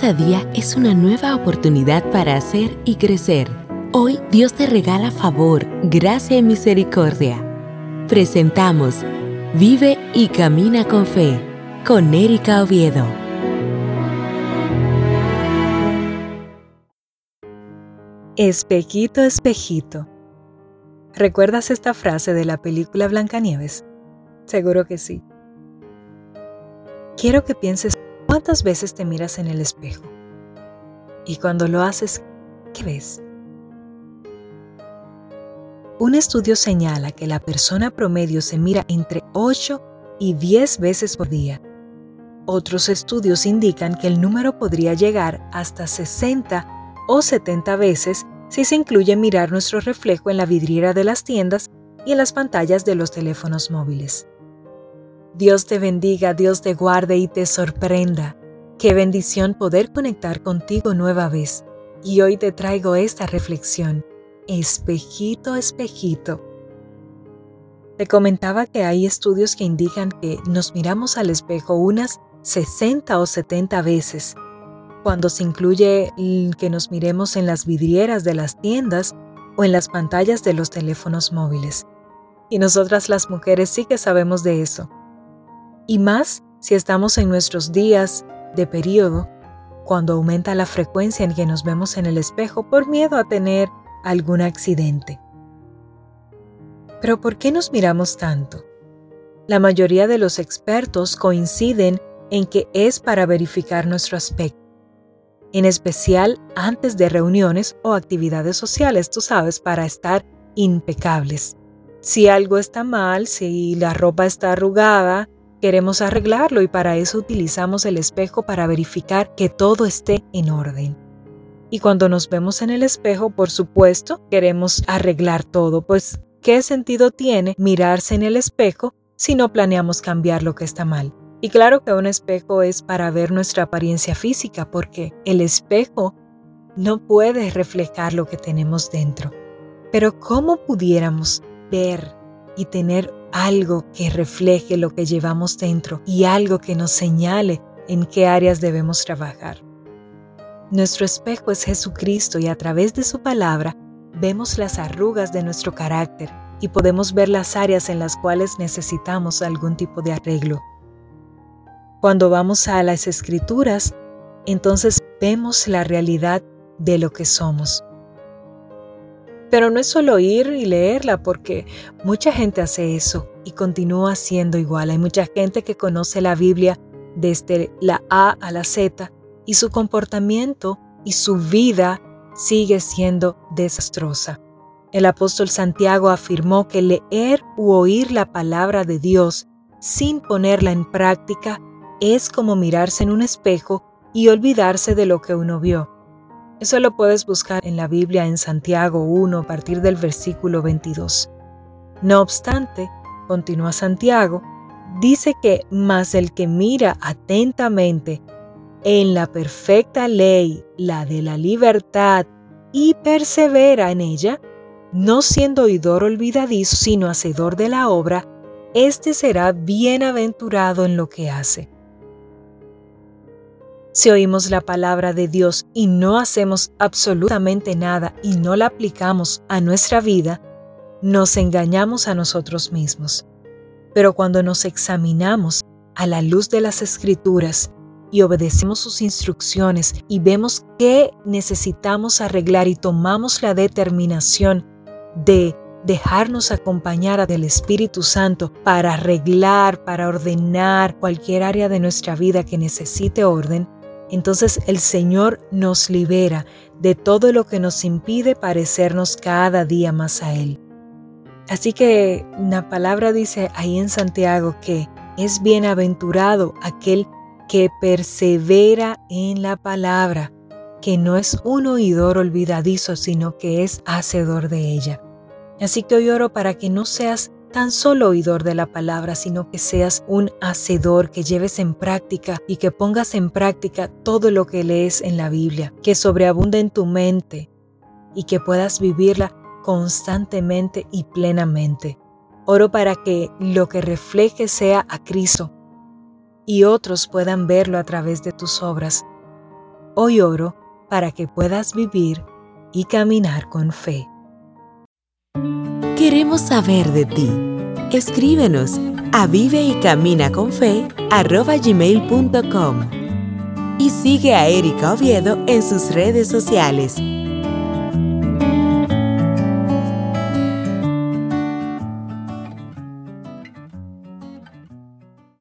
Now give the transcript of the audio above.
Cada día es una nueva oportunidad para hacer y crecer. Hoy Dios te regala favor, gracia y misericordia. Presentamos Vive y Camina con Fe con Erika Oviedo. Espejito, espejito. ¿Recuerdas esta frase de la película Blancanieves? Seguro que sí. Quiero que pienses cuántas veces te miras en el espejo. Y cuando lo haces, ¿qué ves? Un estudio señala que la persona promedio se mira entre 8 y 10 veces por día. Otros estudios indican que el número podría llegar hasta 60 o 70 veces si se incluye mirar nuestro reflejo en la vidriera de las tiendas y en las pantallas de los teléfonos móviles. Dios te bendiga, Dios te guarde y te sorprenda. Qué bendición poder conectar contigo nueva vez. Y hoy te traigo esta reflexión. Espejito, espejito. Te comentaba que hay estudios que indican que nos miramos al espejo unas 60 o 70 veces. Cuando se incluye que nos miremos en las vidrieras de las tiendas o en las pantallas de los teléfonos móviles. Y nosotras las mujeres sí que sabemos de eso y más si estamos en nuestros días de periodo, cuando aumenta la frecuencia en que nos vemos en el espejo por miedo a tener algún accidente. Pero ¿por qué nos miramos tanto? La mayoría de los expertos coinciden en que es para verificar nuestro aspecto, en especial antes de reuniones o actividades sociales, tú sabes, para estar impecables. Si algo está mal, si la ropa está arrugada, Queremos arreglarlo y para eso utilizamos el espejo para verificar que todo esté en orden. Y cuando nos vemos en el espejo, por supuesto, queremos arreglar todo, pues ¿qué sentido tiene mirarse en el espejo si no planeamos cambiar lo que está mal? Y claro que un espejo es para ver nuestra apariencia física, porque el espejo no puede reflejar lo que tenemos dentro. Pero ¿cómo pudiéramos ver y tener algo que refleje lo que llevamos dentro y algo que nos señale en qué áreas debemos trabajar. Nuestro espejo es Jesucristo y a través de su palabra vemos las arrugas de nuestro carácter y podemos ver las áreas en las cuales necesitamos algún tipo de arreglo. Cuando vamos a las escrituras, entonces vemos la realidad de lo que somos. Pero no es solo ir y leerla, porque mucha gente hace eso y continúa siendo igual. Hay mucha gente que conoce la Biblia desde la A a la Z y su comportamiento y su vida sigue siendo desastrosa. El apóstol Santiago afirmó que leer u oír la palabra de Dios sin ponerla en práctica es como mirarse en un espejo y olvidarse de lo que uno vio. Eso lo puedes buscar en la Biblia en Santiago 1 a partir del versículo 22. No obstante, continúa Santiago, dice que más el que mira atentamente en la perfecta ley, la de la libertad, y persevera en ella, no siendo oidor olvidadizo, sino hacedor de la obra, éste será bienaventurado en lo que hace. Si oímos la palabra de Dios y no hacemos absolutamente nada y no la aplicamos a nuestra vida, nos engañamos a nosotros mismos. Pero cuando nos examinamos a la luz de las escrituras y obedecemos sus instrucciones y vemos qué necesitamos arreglar y tomamos la determinación de dejarnos acompañar del Espíritu Santo para arreglar, para ordenar cualquier área de nuestra vida que necesite orden, entonces el Señor nos libera de todo lo que nos impide parecernos cada día más a Él. Así que la palabra dice ahí en Santiago que es bienaventurado aquel que persevera en la palabra, que no es un oidor olvidadizo, sino que es hacedor de ella. Así que hoy oro para que no seas tan solo oidor de la palabra, sino que seas un hacedor, que lleves en práctica y que pongas en práctica todo lo que lees en la Biblia, que sobreabunde en tu mente y que puedas vivirla constantemente y plenamente. Oro para que lo que refleje sea a Cristo y otros puedan verlo a través de tus obras. Hoy oro para que puedas vivir y caminar con fe. Queremos saber de ti. Escríbenos a vive y y sigue a Erika Oviedo en sus redes sociales